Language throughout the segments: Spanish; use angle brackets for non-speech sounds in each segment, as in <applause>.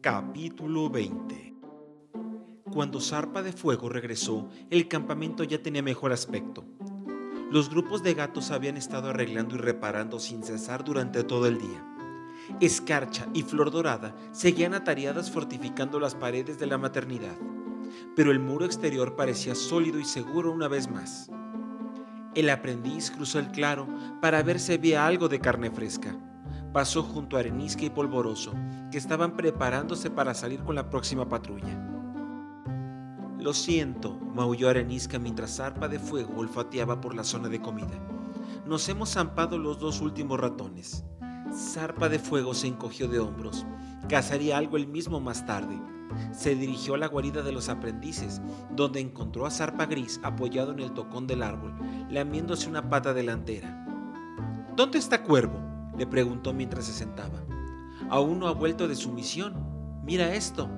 Capítulo 20 Cuando Zarpa de Fuego regresó, el campamento ya tenía mejor aspecto. Los grupos de gatos habían estado arreglando y reparando sin cesar durante todo el día. Escarcha y Flor Dorada seguían atareadas fortificando las paredes de la maternidad, pero el muro exterior parecía sólido y seguro una vez más. El aprendiz cruzó el claro para ver si había algo de carne fresca. Pasó junto a Arenisca y Polvoroso, que estaban preparándose para salir con la próxima patrulla. Lo siento, maulló Arenisca mientras Zarpa de Fuego olfateaba por la zona de comida. Nos hemos zampado los dos últimos ratones. Zarpa de Fuego se encogió de hombros. Cazaría algo el mismo más tarde. Se dirigió a la guarida de los aprendices, donde encontró a Zarpa Gris apoyado en el tocón del árbol, lamiéndose una pata delantera. ¿Dónde está Cuervo? Le preguntó mientras se sentaba. Aún no ha vuelto de su misión. Mira esto.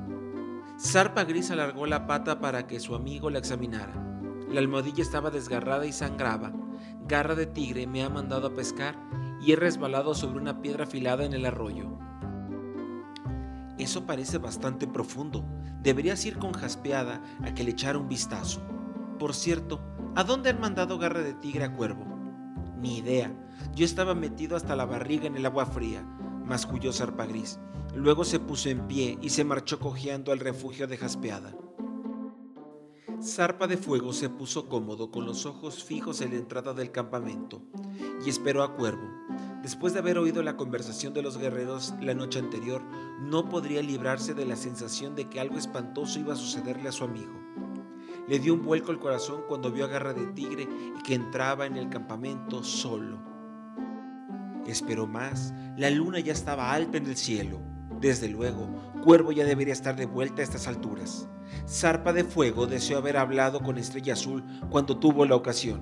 Zarpa Gris alargó la pata para que su amigo la examinara. La almohadilla estaba desgarrada y sangraba. Garra de tigre me ha mandado a pescar y he resbalado sobre una piedra afilada en el arroyo. Eso parece bastante profundo. Deberías ir con Jaspeada a que le echara un vistazo. Por cierto, ¿a dónde han mandado Garra de Tigre a Cuervo? Ni idea. Yo estaba metido hasta la barriga en el agua fría, masculló Zarpa Gris. Luego se puso en pie y se marchó cojeando al refugio de Jaspeada. Zarpa de Fuego se puso cómodo con los ojos fijos en la entrada del campamento y esperó a Cuervo. Después de haber oído la conversación de los guerreros la noche anterior, no podría librarse de la sensación de que algo espantoso iba a sucederle a su amigo. Le dio un vuelco al corazón cuando vio a Garra de Tigre y que entraba en el campamento solo. Esperó más, la luna ya estaba alta en el cielo. Desde luego, Cuervo ya debería estar de vuelta a estas alturas. Zarpa de Fuego deseó haber hablado con Estrella Azul cuando tuvo la ocasión.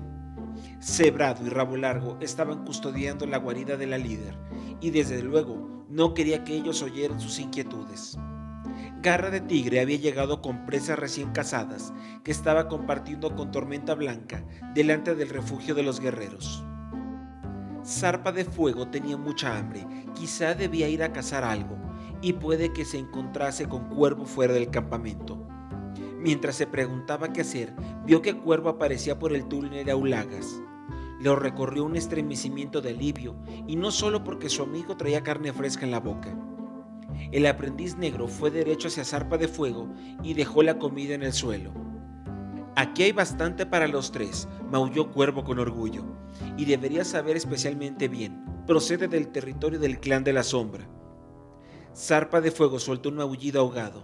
Cebrado y Rabo Largo estaban custodiando la guarida de la líder y desde luego no quería que ellos oyeran sus inquietudes. Garra de Tigre había llegado con presas recién casadas que estaba compartiendo con Tormenta Blanca delante del refugio de los guerreros. Zarpa de Fuego tenía mucha hambre, quizá debía ir a cazar algo, y puede que se encontrase con Cuervo fuera del campamento. Mientras se preguntaba qué hacer, vio que Cuervo aparecía por el túnel de Aulagas. Lo recorrió un estremecimiento de alivio, y no solo porque su amigo traía carne fresca en la boca. El aprendiz negro fue derecho hacia Zarpa de Fuego y dejó la comida en el suelo. Aquí hay bastante para los tres, maulló Cuervo con orgullo, y debería saber especialmente bien. Procede del territorio del clan de la sombra. Zarpa de Fuego soltó un maullido ahogado.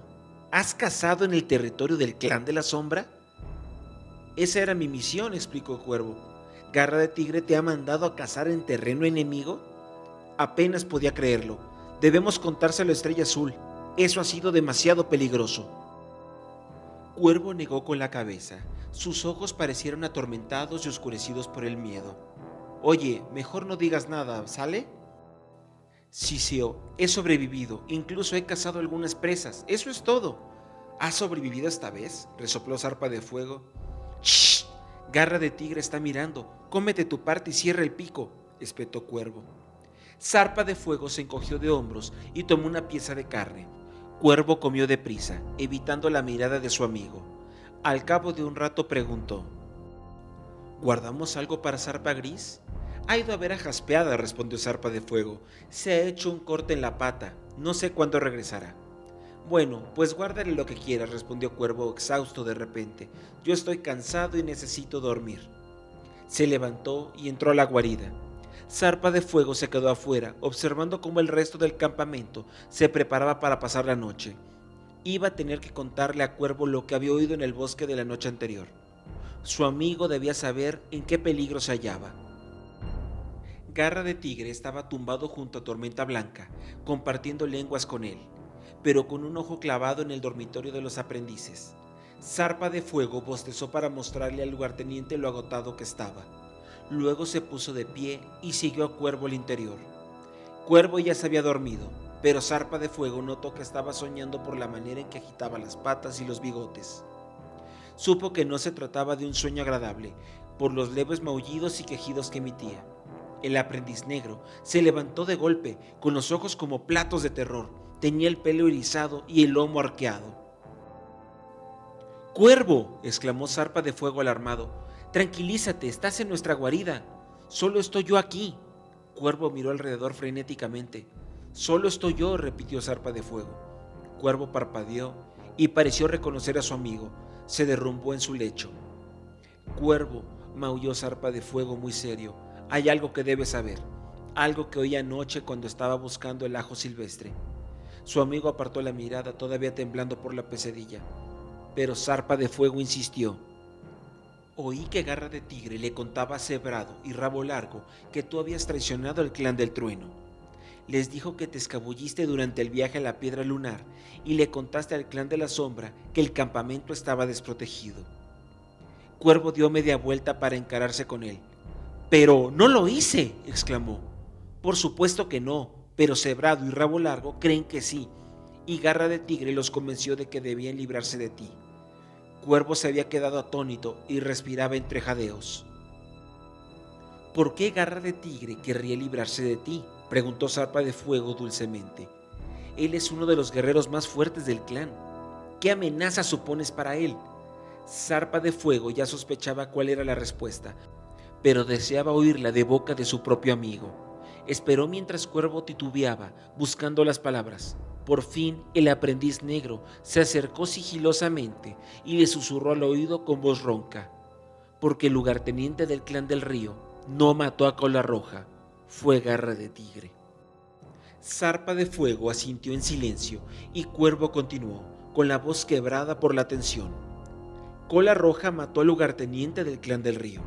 ¿Has cazado en el territorio del clan de la sombra? Esa era mi misión, explicó Cuervo. ¿Garra de Tigre te ha mandado a cazar en terreno enemigo? Apenas podía creerlo. Debemos contárselo a Estrella Azul. Eso ha sido demasiado peligroso. Cuervo negó con la cabeza. Sus ojos parecieron atormentados y oscurecidos por el miedo. Oye, mejor no digas nada, ¿sale? Sisio, he sobrevivido, incluso he cazado algunas presas, eso es todo. ¿Has sobrevivido esta vez? resopló Zarpa de Fuego. ¡Shh! Garra de tigre está mirando. Cómete tu parte y cierra el pico, espetó Cuervo. Zarpa de Fuego se encogió de hombros y tomó una pieza de carne. Cuervo comió deprisa, evitando la mirada de su amigo. Al cabo de un rato preguntó: ¿Guardamos algo para Zarpa Gris? Ha ido a ver a Jaspeada, respondió Zarpa de Fuego. Se ha hecho un corte en la pata. No sé cuándo regresará. Bueno, pues guárdale lo que quieras, respondió Cuervo, exhausto de repente. Yo estoy cansado y necesito dormir. Se levantó y entró a la guarida. Zarpa de Fuego se quedó afuera, observando cómo el resto del campamento se preparaba para pasar la noche. Iba a tener que contarle a Cuervo lo que había oído en el bosque de la noche anterior. Su amigo debía saber en qué peligro se hallaba. Garra de Tigre estaba tumbado junto a Tormenta Blanca, compartiendo lenguas con él, pero con un ojo clavado en el dormitorio de los aprendices. Zarpa de Fuego bostezó para mostrarle al lugarteniente lo agotado que estaba. Luego se puso de pie y siguió a Cuervo al interior. Cuervo ya se había dormido, pero Zarpa de Fuego notó que estaba soñando por la manera en que agitaba las patas y los bigotes. Supo que no se trataba de un sueño agradable, por los leves maullidos y quejidos que emitía. El aprendiz negro se levantó de golpe, con los ojos como platos de terror, Tenía el pelo erizado y el lomo arqueado. ¡Cuervo! exclamó Zarpa de Fuego alarmado. Tranquilízate, estás en nuestra guarida. Solo estoy yo aquí. Cuervo miró alrededor frenéticamente. Solo estoy yo, repitió Zarpa de Fuego. Cuervo parpadeó y pareció reconocer a su amigo. Se derrumbó en su lecho. Cuervo, maulló Zarpa de Fuego muy serio, hay algo que debes saber, algo que oí anoche cuando estaba buscando el ajo silvestre. Su amigo apartó la mirada, todavía temblando por la pesadilla, pero Zarpa de Fuego insistió. Oí que Garra de Tigre le contaba a Cebrado y Rabo Largo que tú habías traicionado al clan del trueno. Les dijo que te escabulliste durante el viaje a la piedra lunar y le contaste al clan de la sombra que el campamento estaba desprotegido. Cuervo dio media vuelta para encararse con él. Pero no lo hice, exclamó. Por supuesto que no, pero Cebrado y Rabo Largo creen que sí, y Garra de Tigre los convenció de que debían librarse de ti. Cuervo se había quedado atónito y respiraba entre jadeos. ¿Por qué Garra de Tigre querría librarse de ti? preguntó Zarpa de Fuego dulcemente. Él es uno de los guerreros más fuertes del clan. ¿Qué amenaza supones para él? Zarpa de Fuego ya sospechaba cuál era la respuesta, pero deseaba oírla de boca de su propio amigo. Esperó mientras Cuervo titubeaba, buscando las palabras. Por fin el aprendiz negro se acercó sigilosamente y le susurró al oído con voz ronca, porque el lugarteniente del clan del río no mató a Cola Roja, fue garra de tigre. Zarpa de fuego asintió en silencio y Cuervo continuó, con la voz quebrada por la tensión. Cola Roja mató al lugarteniente del clan del río.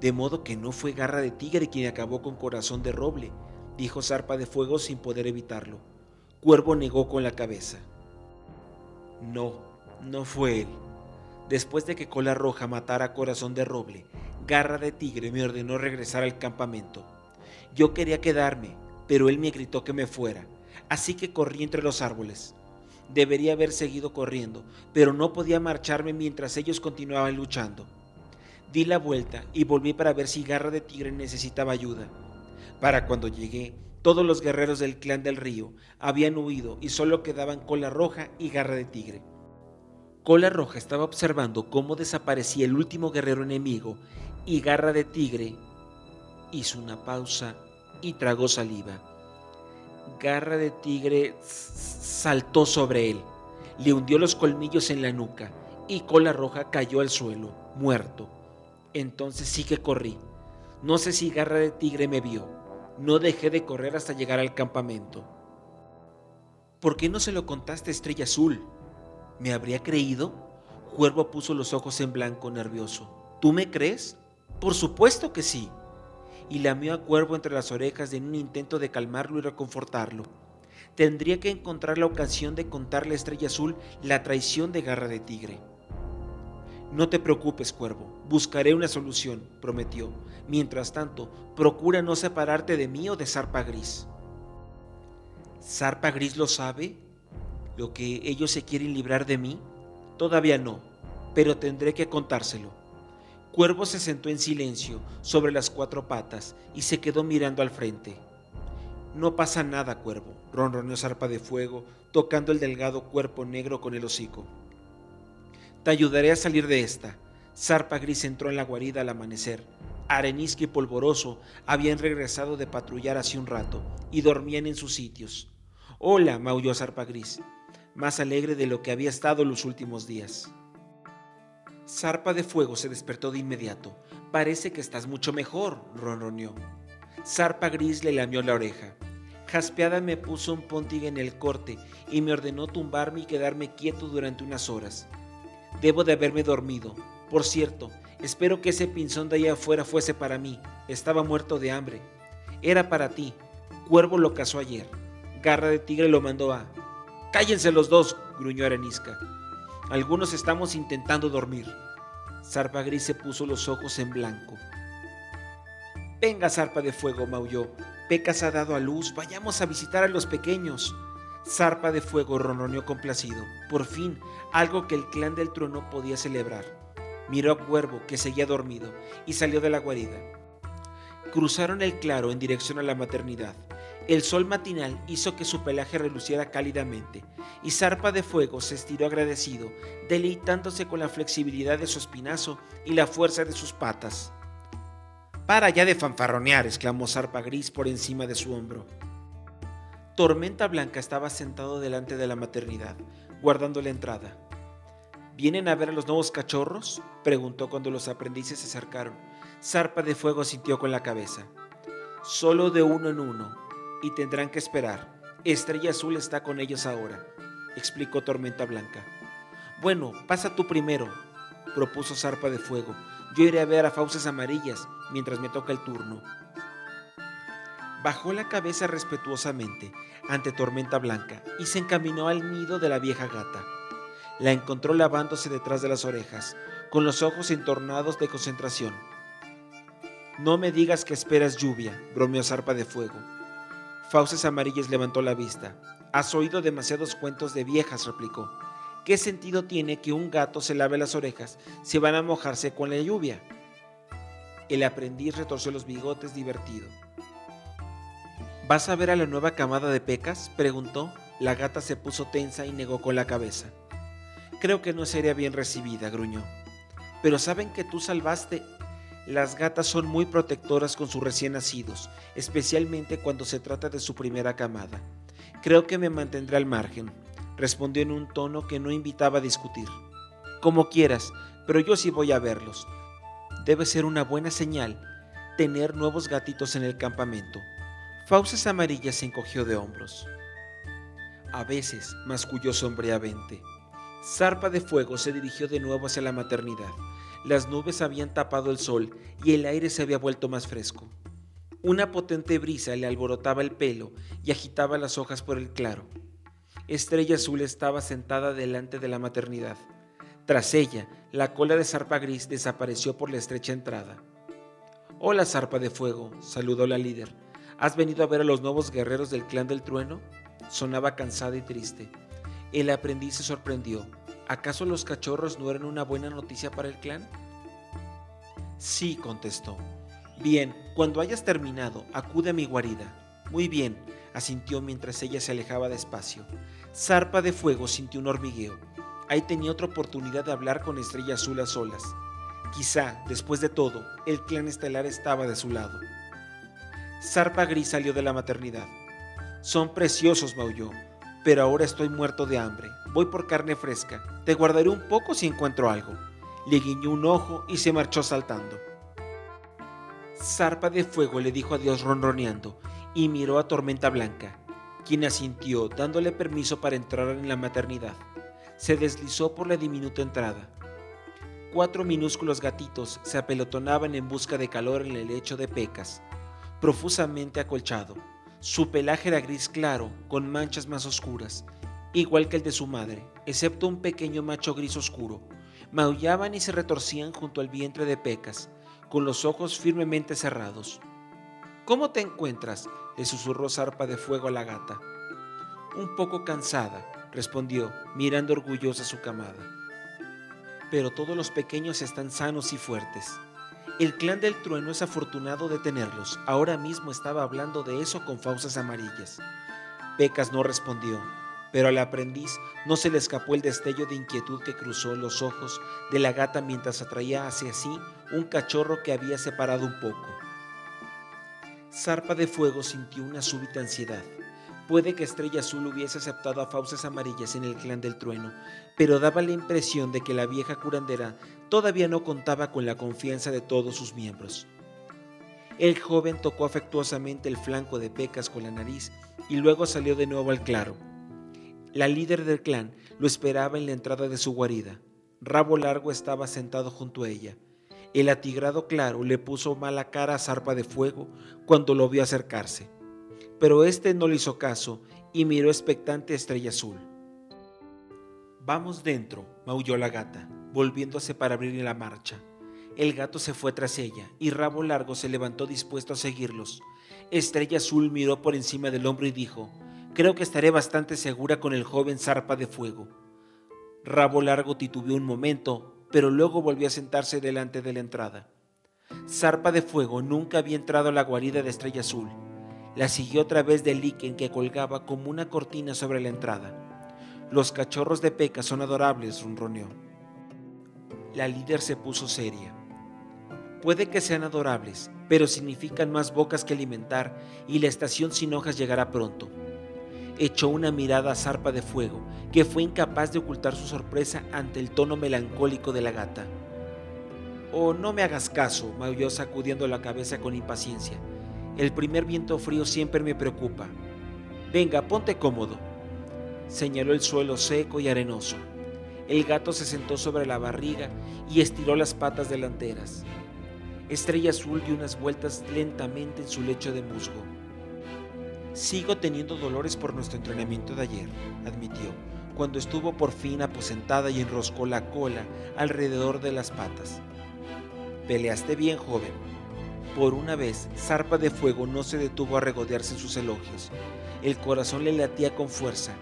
De modo que no fue garra de tigre quien acabó con corazón de roble, dijo Zarpa de fuego sin poder evitarlo. Cuervo negó con la cabeza. No, no fue él. Después de que Cola Roja matara a Corazón de Roble, Garra de Tigre me ordenó regresar al campamento. Yo quería quedarme, pero él me gritó que me fuera, así que corrí entre los árboles. Debería haber seguido corriendo, pero no podía marcharme mientras ellos continuaban luchando. Di la vuelta y volví para ver si Garra de Tigre necesitaba ayuda. Para cuando llegué, todos los guerreros del clan del río habían huido y solo quedaban Cola Roja y Garra de Tigre. Cola Roja estaba observando cómo desaparecía el último guerrero enemigo y Garra de Tigre hizo una pausa y tragó saliva. Garra de Tigre saltó sobre él, le hundió los colmillos en la nuca y Cola Roja cayó al suelo, muerto. Entonces sí que corrí. No sé si Garra de Tigre me vio no dejé de correr hasta llegar al campamento. ¿Por qué no se lo contaste Estrella Azul? ¿Me habría creído? Cuervo puso los ojos en blanco, nervioso. ¿Tú me crees? Por supuesto que sí. Y lamió a Cuervo entre las orejas en un intento de calmarlo y reconfortarlo. Tendría que encontrar la ocasión de contarle a Estrella Azul la traición de Garra de Tigre. No te preocupes, Cuervo, buscaré una solución, prometió. Mientras tanto, procura no separarte de mí o de Zarpa Gris. ¿Zarpa Gris lo sabe? ¿Lo que ellos se quieren librar de mí? Todavía no, pero tendré que contárselo. Cuervo se sentó en silencio sobre las cuatro patas y se quedó mirando al frente. No pasa nada, Cuervo, ronroneó Zarpa de Fuego, tocando el delgado cuerpo negro con el hocico. Te ayudaré a salir de esta. Zarpa Gris entró en la guarida al amanecer. Arenisca y Polvoroso habían regresado de patrullar hace un rato y dormían en sus sitios. Hola, maulló Zarpa Gris, más alegre de lo que había estado los últimos días. Zarpa de Fuego se despertó de inmediato. Parece que estás mucho mejor, ronroneó. Zarpa Gris le lamió la oreja. Jaspeada me puso un pontig en el corte y me ordenó tumbarme y quedarme quieto durante unas horas. Debo de haberme dormido. Por cierto, espero que ese pinzón de allá afuera fuese para mí. Estaba muerto de hambre. Era para ti. Cuervo lo cazó ayer. Garra de tigre lo mandó a... Cállense los dos, gruñó Arenisca. Algunos estamos intentando dormir. Zarpa Gris se puso los ojos en blanco. Venga, zarpa de fuego, maulló. Pecas ha dado a luz, vayamos a visitar a los pequeños. Zarpa de fuego ronroneó complacido. Por fin, algo que el clan del trono podía celebrar. Miró a Cuervo, que seguía dormido, y salió de la guarida. Cruzaron el claro en dirección a la maternidad. El sol matinal hizo que su pelaje reluciera cálidamente, y Zarpa de Fuego se estiró agradecido, deleitándose con la flexibilidad de su espinazo y la fuerza de sus patas. Para ya de fanfarronear, exclamó Zarpa Gris por encima de su hombro. Tormenta Blanca estaba sentado delante de la maternidad, guardando la entrada. ¿Vienen a ver a los nuevos cachorros? preguntó cuando los aprendices se acercaron. Zarpa de Fuego sintió con la cabeza. Solo de uno en uno, y tendrán que esperar. Estrella Azul está con ellos ahora, explicó Tormenta Blanca. Bueno, pasa tú primero, propuso Zarpa de Fuego. Yo iré a ver a Fauces Amarillas mientras me toca el turno. Bajó la cabeza respetuosamente ante Tormenta Blanca y se encaminó al nido de la vieja gata. La encontró lavándose detrás de las orejas, con los ojos entornados de concentración. No me digas que esperas lluvia, bromeó Zarpa de Fuego. Fauces Amarillas levantó la vista. Has oído demasiados cuentos de viejas, replicó. ¿Qué sentido tiene que un gato se lave las orejas si van a mojarse con la lluvia? El aprendiz retorció los bigotes divertido. ¿Vas a ver a la nueva camada de pecas? preguntó. La gata se puso tensa y negó con la cabeza. Creo que no sería bien recibida, gruñó. Pero saben que tú salvaste las gatas son muy protectoras con sus recién nacidos, especialmente cuando se trata de su primera camada. Creo que me mantendré al margen, respondió en un tono que no invitaba a discutir. Como quieras, pero yo sí voy a verlos. Debe ser una buena señal tener nuevos gatitos en el campamento. Fauces Amarillas se encogió de hombros. A veces, masculló sombreamente. Zarpa de Fuego se dirigió de nuevo hacia la maternidad. Las nubes habían tapado el sol y el aire se había vuelto más fresco. Una potente brisa le alborotaba el pelo y agitaba las hojas por el claro. Estrella Azul estaba sentada delante de la maternidad. Tras ella, la cola de zarpa gris desapareció por la estrecha entrada. Hola, zarpa de fuego, saludó la líder. ¿Has venido a ver a los nuevos guerreros del clan del trueno? Sonaba cansada y triste. El aprendiz se sorprendió. ¿Acaso los cachorros no eran una buena noticia para el clan? Sí, contestó. Bien, cuando hayas terminado, acude a mi guarida. Muy bien, asintió mientras ella se alejaba despacio. Zarpa de Fuego sintió un hormigueo. Ahí tenía otra oportunidad de hablar con Estrella Azul a solas. Quizá, después de todo, el clan estelar estaba de su lado. Zarpa Gris salió de la maternidad. Son preciosos, maulló pero ahora estoy muerto de hambre. Voy por carne fresca. Te guardaré un poco si encuentro algo. Le guiñó un ojo y se marchó saltando. Zarpa de fuego le dijo adiós ronroneando y miró a Tormenta Blanca, quien asintió dándole permiso para entrar en la maternidad. Se deslizó por la diminuta entrada. Cuatro minúsculos gatitos se apelotonaban en busca de calor en el lecho de pecas, profusamente acolchado. Su pelaje era gris claro, con manchas más oscuras, igual que el de su madre, excepto un pequeño macho gris oscuro. Maullaban y se retorcían junto al vientre de Pecas, con los ojos firmemente cerrados. ¿Cómo te encuentras? le susurró Zarpa de Fuego a la gata. Un poco cansada, respondió, mirando orgullosa su camada. Pero todos los pequeños están sanos y fuertes. El clan del trueno es afortunado de tenerlos. Ahora mismo estaba hablando de eso con fauces amarillas. Pecas no respondió, pero al aprendiz no se le escapó el destello de inquietud que cruzó los ojos de la gata mientras atraía hacia sí un cachorro que había separado un poco. Zarpa de Fuego sintió una súbita ansiedad. Puede que Estrella Azul hubiese aceptado a fauces amarillas en el clan del trueno, pero daba la impresión de que la vieja curandera todavía no contaba con la confianza de todos sus miembros. El joven tocó afectuosamente el flanco de Pecas con la nariz y luego salió de nuevo al claro. La líder del clan lo esperaba en la entrada de su guarida. Rabo Largo estaba sentado junto a ella. El atigrado claro le puso mala cara a Zarpa de Fuego cuando lo vio acercarse pero éste no le hizo caso y miró expectante a Estrella Azul. Vamos dentro, maulló la gata, volviéndose para abrir la marcha. El gato se fue tras ella y Rabo Largo se levantó dispuesto a seguirlos. Estrella Azul miró por encima del hombro y dijo, Creo que estaré bastante segura con el joven zarpa de fuego. Rabo Largo titubeó un momento, pero luego volvió a sentarse delante de la entrada. Zarpa de Fuego nunca había entrado a la guarida de Estrella Azul La siguió a través del líquen que colgaba como una cortina sobre la entrada. Los cachorros de Peca son adorables, ronroneó. La líder se puso seria. Puede que sean adorables, pero significan más bocas que alimentar y la estación sin hojas llegará pronto. Echó una mirada a zarpa de fuego, que fue incapaz de ocultar su sorpresa ante el tono melancólico de la gata. Oh, no me hagas caso, maulló sacudiendo la cabeza con impaciencia. El primer viento frío siempre me preocupa. Venga, ponte cómodo. Señaló el suelo seco y arenoso. El gato se sentó sobre la barriga y estiró las patas delanteras. Estrella Azul dio unas vueltas lentamente en su lecho de musgo. Sigo teniendo dolores por nuestro entrenamiento de ayer, admitió, cuando estuvo por fin aposentada y enroscó la cola alrededor de las patas. Peleaste bien, joven. Por una vez, Zarpa de Fuego no se detuvo a regodearse en sus elogios. El corazón le latía con fuerza.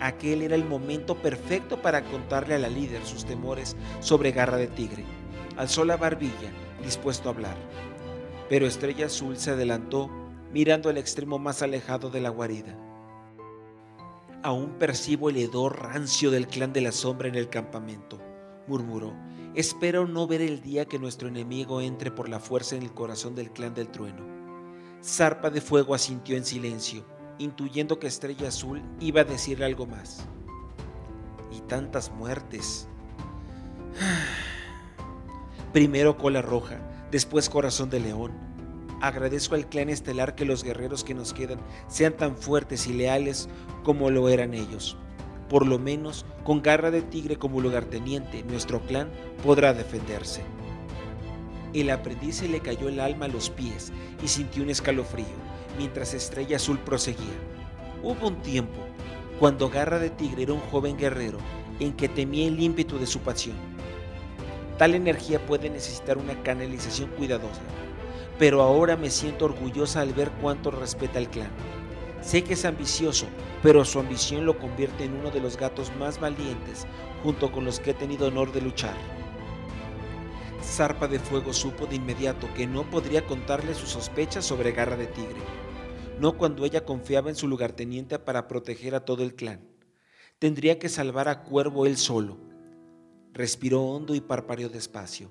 Aquel era el momento perfecto para contarle a la líder sus temores sobre Garra de Tigre. Alzó la barbilla dispuesto a hablar. Pero Estrella Azul se adelantó mirando al extremo más alejado de la guarida. Aún percibo el hedor rancio del clan de la sombra en el campamento, murmuró. Espero no ver el día que nuestro enemigo entre por la fuerza en el corazón del clan del trueno. Zarpa de Fuego asintió en silencio, intuyendo que Estrella Azul iba a decir algo más. Y tantas muertes. <sighs> Primero cola roja, después corazón de león. Agradezco al clan estelar que los guerreros que nos quedan sean tan fuertes y leales como lo eran ellos. Por lo menos, con garra de tigre como lugarteniente, nuestro clan podrá defenderse. El aprendiz se le cayó el alma a los pies y sintió un escalofrío, mientras Estrella Azul proseguía. Hubo un tiempo, cuando Garra de Tigre era un joven guerrero, en que temía el ímpetu de su pasión Tal energía puede necesitar una canalización cuidadosa, pero ahora me siento orgullosa al ver cuánto respeta el clan. Sé que es ambicioso, pero su ambición lo convierte en uno de los gatos más valientes junto con los que he tenido honor de luchar. Zarpa de Fuego supo de inmediato que no podría contarle sus sospechas sobre Garra de Tigre, no cuando ella confiaba en su lugarteniente para proteger a todo el clan. Tendría que salvar a Cuervo él solo Respiró hondo y parpadeó despacio,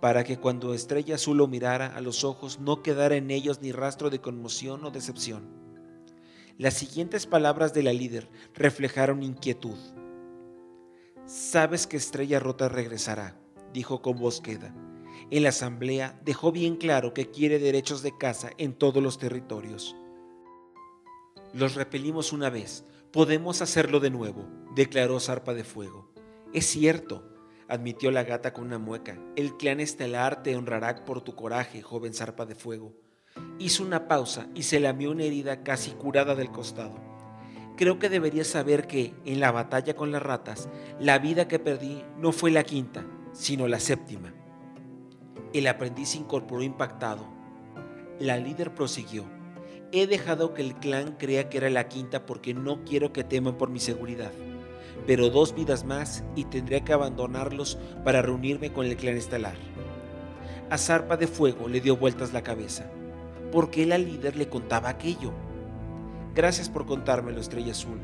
para que cuando Estrella Azul lo mirara a los ojos no quedara en ellos ni rastro de conmoción o decepción. Las siguientes palabras de la líder reflejaron inquietud. Sabes que Estrella Rota regresará, dijo con voz queda. En la asamblea dejó bien claro que quiere derechos de caza en todos los territorios. Los repelimos una vez, podemos hacerlo de nuevo, declaró Zarpa de Fuego. Es cierto, admitió la gata con una mueca. El clan estelar te honrará por tu coraje, joven zarpa de fuego. Hizo una pausa y se lamió una herida casi curada del costado. Creo que deberías saber que, en la batalla con las ratas, la vida que perdí no fue la quinta, sino la séptima. El aprendiz incorporó impactado. La líder prosiguió. He dejado que el clan crea que era la quinta porque no quiero que teman por mi seguridad pero dos vidas más y tendría que abandonarlos para reunirme con el clan estelar. A Zarpa de Fuego le dio vueltas la cabeza. ¿Por qué la líder le contaba aquello? Gracias por contármelo, Estrella Azul.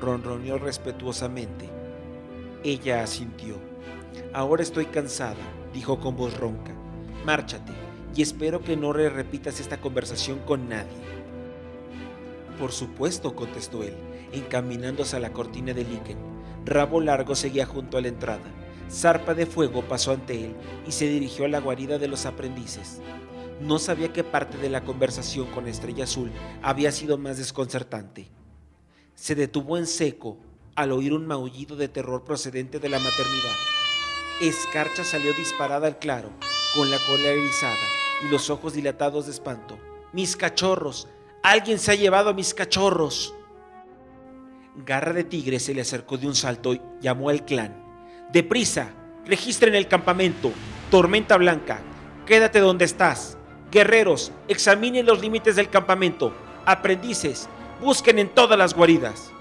Ronroneó respetuosamente. Ella asintió. Ahora estoy cansada, dijo con voz ronca. Márchate y espero que no repitas esta conversación con nadie. Por supuesto, contestó él encaminándose a la cortina de líquen. Rabo Largo seguía junto a la entrada. Zarpa de Fuego pasó ante él y se dirigió a la guarida de los aprendices. No sabía qué parte de la conversación con Estrella Azul había sido más desconcertante. Se detuvo en seco al oír un maullido de terror procedente de la maternidad. Escarcha salió disparada al claro, con la cola erizada y los ojos dilatados de espanto. ¡Mis cachorros! ¡Alguien se ha llevado a mis cachorros! Garra de Tigre se le acercó de un salto y llamó al clan. ¡Deprisa! ¡Registren el campamento! Tormenta Blanca, quédate donde estás. Guerreros, examinen los límites del campamento. Aprendices, busquen en todas las guaridas.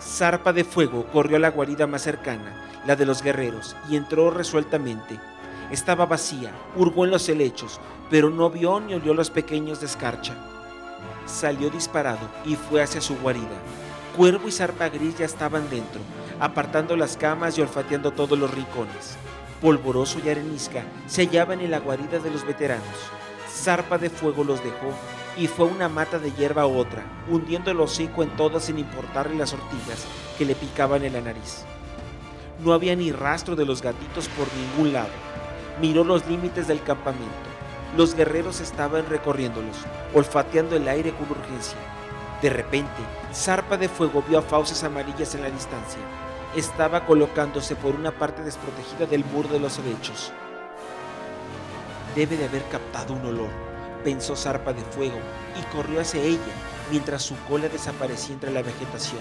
Zarpa de Fuego corrió a la guarida más cercana, la de los guerreros, y entró resueltamente. Estaba vacía, hurgó en los helechos, pero no vio ni oyó los pequeños de escarcha. salió disparado y fue hacia su guarida. Cuervo y zarpa gris ya estaban dentro, apartando las camas y olfateando todos los rincones. Polvoroso y arenisca se hallaban en la guarida de los veteranos. Zarpa de fuego los dejó y fue una mata de hierba a otra, hundiendo el hocico en todas sin importarle las ortigas que le picaban en la nariz. No había ni rastro de los gatitos por ningún lado. Miró los límites del campamento. Los guerreros estaban recorriéndolos, olfateando el aire con urgencia. De repente, Zarpa de Fuego vio a fauces amarillas en la distancia. Estaba colocándose por una parte desprotegida del muro de los helechos. Debe de haber captado un olor, pensó Zarpa de Fuego y corrió hacia ella mientras su cola desaparecía entre la vegetación.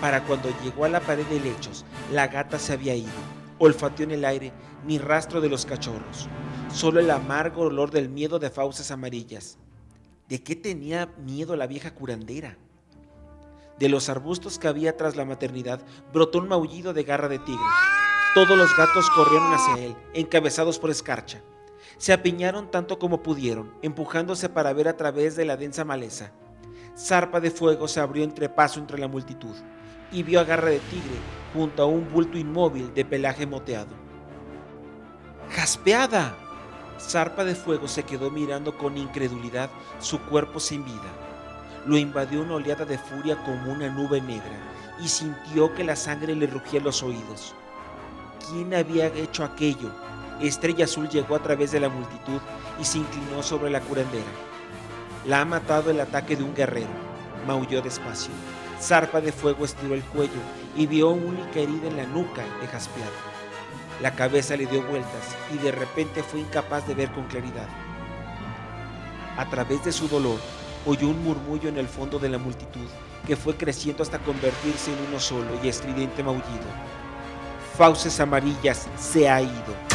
Para cuando llegó a la pared de helechos, la gata se había ido. Olfateó en el aire ni rastro de los cachorros, solo el amargo olor del miedo de fauces amarillas. ¿De qué tenía miedo la vieja curandera? De los arbustos que había tras la maternidad brotó un maullido de garra de tigre. Todos los gatos corrieron hacia él, encabezados por escarcha. Se apiñaron tanto como pudieron, empujándose para ver a través de la densa maleza. Zarpa de fuego se abrió entre paso entre la multitud y vio a Garra de Tigre junto a un bulto inmóvil de pelaje moteado. ¡Jaspeada! Zarpa de fuego se quedó mirando con incredulidad su cuerpo sin vida. Lo invadió una oleada de furia como una nube negra y sintió que la sangre le rugía en los oídos. ¿Quién había hecho aquello? Estrella Azul llegó a través de la multitud y se inclinó sobre la curandera. La ha matado el ataque de un guerrero, maulló despacio. Zarpa de fuego estiró el cuello y vio única herida en la nuca de jaspeado. La cabeza le dio vueltas y de repente fue incapaz de ver con claridad. A través de su dolor, oyó un murmullo en el fondo de la multitud que fue creciendo hasta convertirse en uno solo y estridente maullido. Fauces amarillas se ha ido.